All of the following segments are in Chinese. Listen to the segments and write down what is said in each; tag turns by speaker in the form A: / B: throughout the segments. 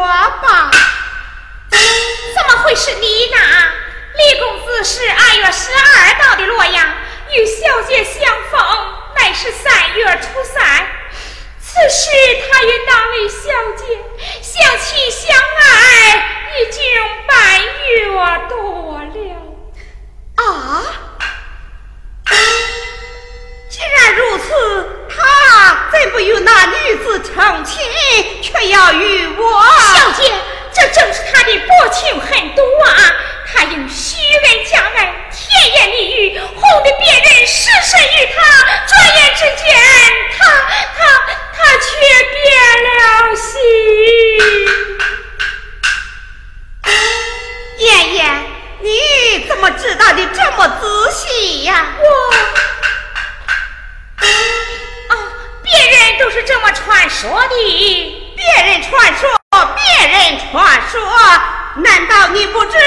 A: 我吧？
B: 怎么会是你呢？李公子是二月十二到的洛阳，与小姐相逢乃是三月初三。此时他与那位小姐相亲相爱，已经半月多了。
A: 啊！既然如此，他怎不与那女子成亲，却要与我？
B: 小姐，这正是他的薄情狠毒啊！他用虚伪假爱，甜言蜜语，哄得别人失身于他。转眼之间，他他他却变了
A: 心。燕燕，你怎么知道的这么仔细呀？
B: 我啊，别人都是这么传说的。
A: 别人传说，别人传说。难道你不知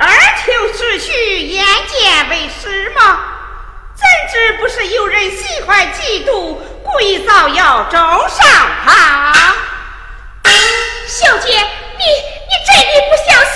A: 儿听是虚，眼见为实吗？怎知不是有人喜欢嫉妒，故意造谣中伤他？
B: 小姐，你你真的不相信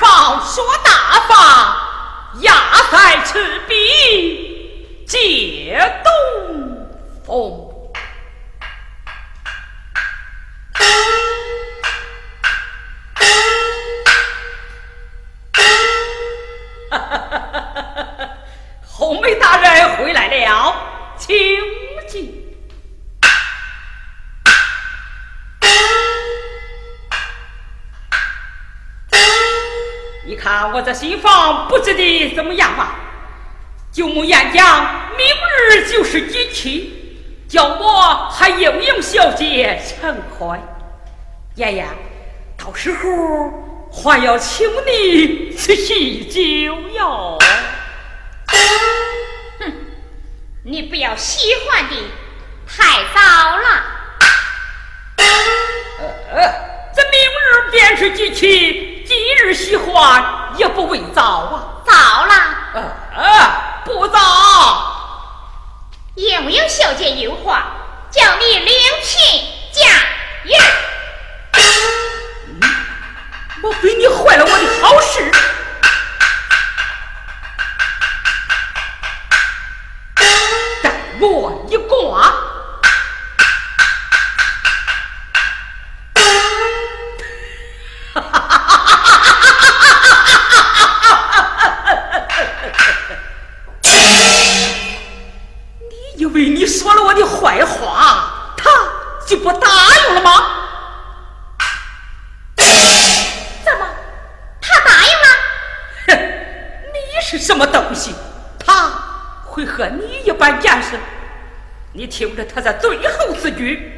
B: 方说
C: 大法压在赤壁借东风。新房布置的怎么样嘛？舅母言讲，明日就是吉期，叫我还应应小姐成快。爷爷，到时候还要请你吃喜酒哟。
B: 哼，你不要喜欢的太早了。
C: 呃呃，这明日便是吉期，今日喜欢。也不为早啊。
B: 早啦。
C: 呃，不早。
B: 有没有小姐有话，叫你领聘
C: 嫁呀？我非这是最后之举。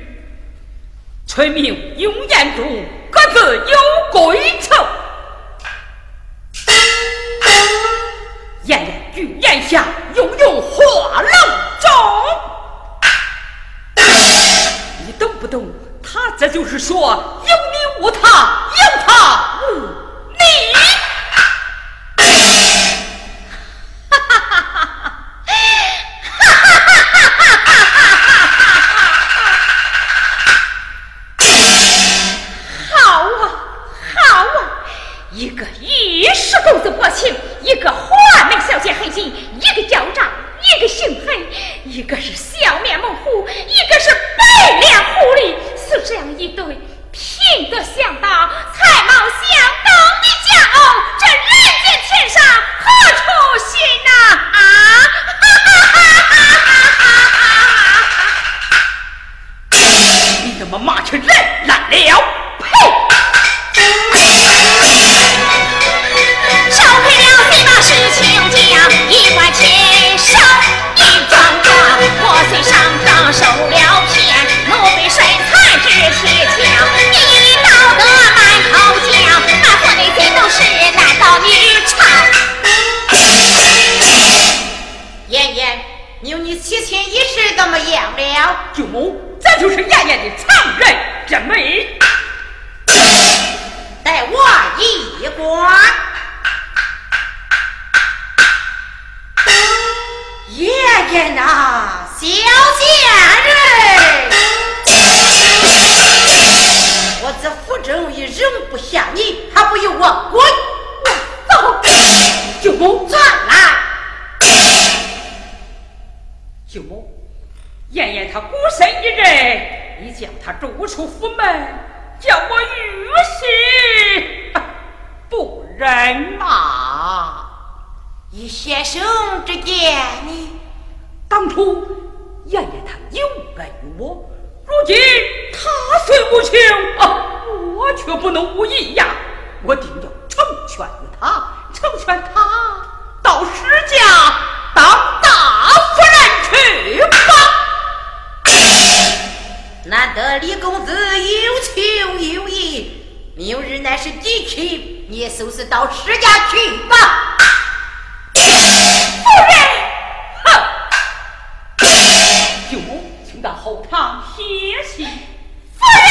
C: 燕燕她孤身一人，你叫她逐出府门，叫我玉玺不忍呐。
D: 以先生之见，你
C: 当初燕燕她有恩于我，如今她虽无情啊，我却不能无义呀。我定要成全于她，成全她到石家当
D: 难得李公子有情有义，明日乃是吉期，你收拾到石家去吧。
C: 夫人，哼！舅母，请到后堂歇息。
B: 夫人。